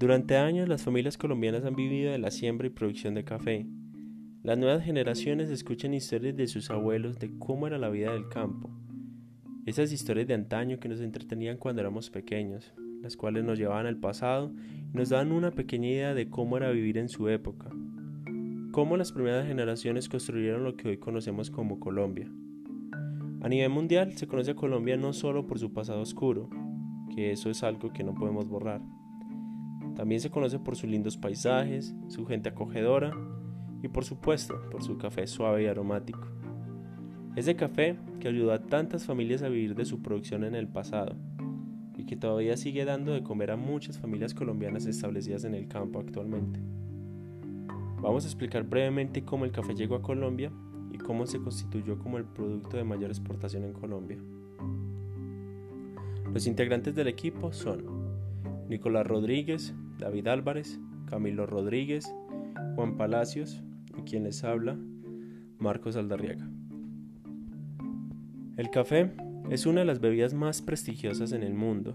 Durante años las familias colombianas han vivido de la siembra y producción de café. Las nuevas generaciones escuchan historias de sus abuelos de cómo era la vida del campo. Esas historias de antaño que nos entretenían cuando éramos pequeños, las cuales nos llevaban al pasado y nos daban una pequeña idea de cómo era vivir en su época. Cómo las primeras generaciones construyeron lo que hoy conocemos como Colombia. A nivel mundial se conoce a Colombia no solo por su pasado oscuro, que eso es algo que no podemos borrar, también se conoce por sus lindos paisajes, su gente acogedora y por supuesto por su café suave y aromático. Ese café que ayudó a tantas familias a vivir de su producción en el pasado y que todavía sigue dando de comer a muchas familias colombianas establecidas en el campo actualmente. Vamos a explicar brevemente cómo el café llegó a Colombia y cómo se constituyó como el producto de mayor exportación en Colombia. Los integrantes del equipo son Nicolás Rodríguez, David Álvarez, Camilo Rodríguez, Juan Palacios y quien les habla, Marcos Aldarriaga. El café es una de las bebidas más prestigiosas en el mundo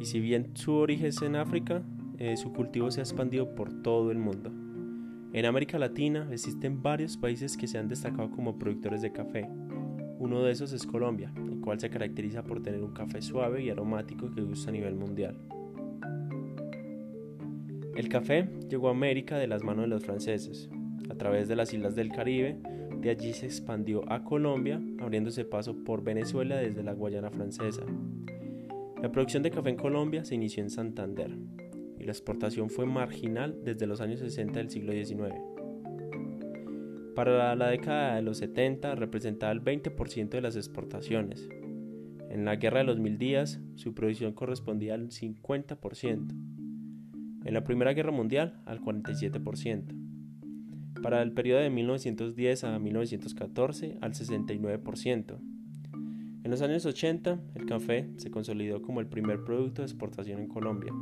y si bien su origen es en África, eh, su cultivo se ha expandido por todo el mundo. En América Latina existen varios países que se han destacado como productores de café. Uno de esos es Colombia, el cual se caracteriza por tener un café suave y aromático que gusta a nivel mundial. El café llegó a América de las manos de los franceses, a través de las islas del Caribe, de allí se expandió a Colombia, abriéndose paso por Venezuela desde la Guayana francesa. La producción de café en Colombia se inició en Santander y la exportación fue marginal desde los años 60 del siglo XIX. Para la década de los 70 representaba el 20% de las exportaciones. En la Guerra de los Mil Días su producción correspondía al 50% en la Primera Guerra Mundial al 47%, para el periodo de 1910 a 1914 al 69%. En los años 80, el café se consolidó como el primer producto de exportación en Colombia.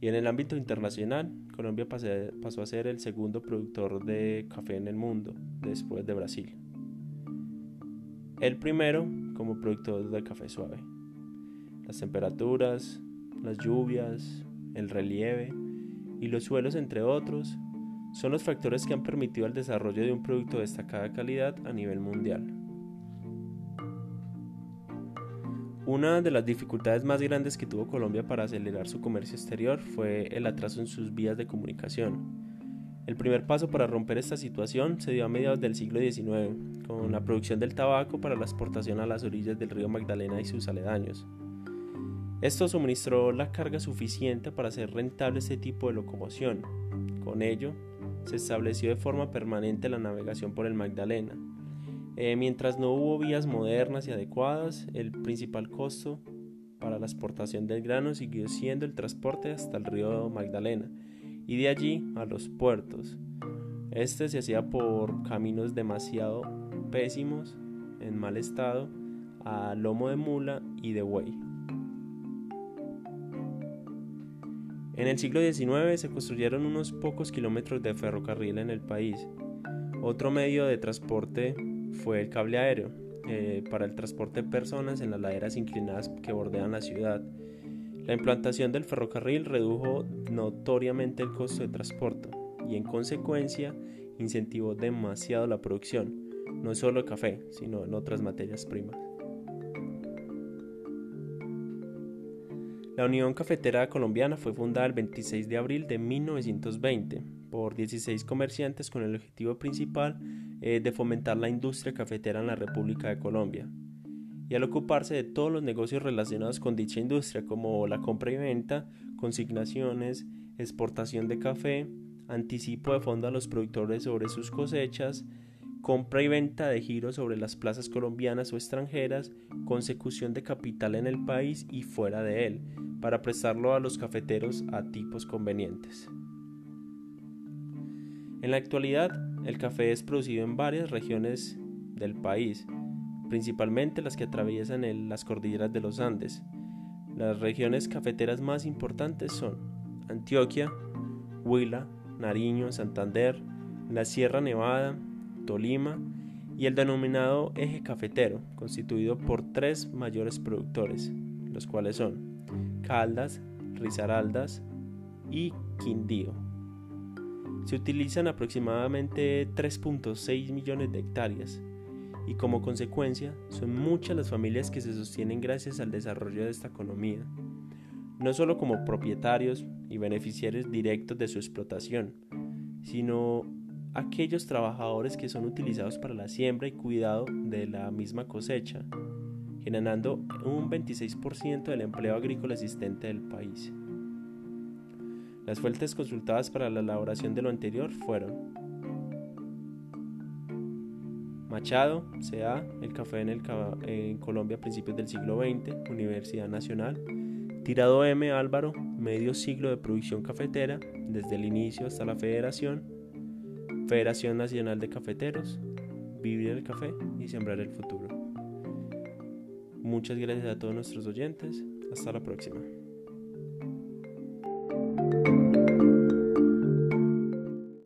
Y en el ámbito internacional, Colombia pasó a ser el segundo productor de café en el mundo, después de Brasil. El primero como productor de café suave. Las temperaturas, las lluvias, el relieve y los suelos, entre otros, son los factores que han permitido el desarrollo de un producto de destacada calidad a nivel mundial. Una de las dificultades más grandes que tuvo Colombia para acelerar su comercio exterior fue el atraso en sus vías de comunicación. El primer paso para romper esta situación se dio a mediados del siglo XIX, con la producción del tabaco para la exportación a las orillas del río Magdalena y sus aledaños. Esto suministró la carga suficiente para hacer rentable este tipo de locomoción. Con ello, se estableció de forma permanente la navegación por el Magdalena. Eh, mientras no hubo vías modernas y adecuadas, el principal costo para la exportación del grano siguió siendo el transporte hasta el río Magdalena y de allí a los puertos. Este se hacía por caminos demasiado pésimos, en mal estado, a lomo de mula y de buey. En el siglo XIX se construyeron unos pocos kilómetros de ferrocarril en el país. Otro medio de transporte fue el cable aéreo, eh, para el transporte de personas en las laderas inclinadas que bordean la ciudad. La implantación del ferrocarril redujo notoriamente el costo de transporte y en consecuencia incentivó demasiado la producción, no solo de café, sino en otras materias primas. La Unión Cafetera Colombiana fue fundada el 26 de abril de 1920 por 16 comerciantes con el objetivo principal eh, de fomentar la industria cafetera en la República de Colombia. Y al ocuparse de todos los negocios relacionados con dicha industria como la compra y venta, consignaciones, exportación de café, anticipo de fondo a los productores sobre sus cosechas, compra y venta de giros sobre las plazas colombianas o extranjeras, consecución de capital en el país y fuera de él, para prestarlo a los cafeteros a tipos convenientes. En la actualidad, el café es producido en varias regiones del país, principalmente las que atraviesan las cordilleras de los Andes. Las regiones cafeteras más importantes son Antioquia, Huila, Nariño, Santander, la Sierra Nevada, Tolima y el denominado eje cafetero, constituido por tres mayores productores, los cuales son Caldas, Risaraldas y Quindío. Se utilizan aproximadamente 3.6 millones de hectáreas y como consecuencia son muchas las familias que se sostienen gracias al desarrollo de esta economía, no solo como propietarios y beneficiarios directos de su explotación, sino aquellos trabajadores que son utilizados para la siembra y cuidado de la misma cosecha, generando un 26% del empleo agrícola existente del país. Las fuentes consultadas para la elaboración de lo anterior fueron Machado, CA, El café en, el, Colombia a principios del siglo XX, Universidad Nacional, Tirado M. Álvaro, medio siglo de producción cafetera, desde el inicio hasta la Federación, Federación Nacional de Cafeteros, Vivir el Café y Sembrar el Futuro. Muchas gracias a todos nuestros oyentes. Hasta la próxima.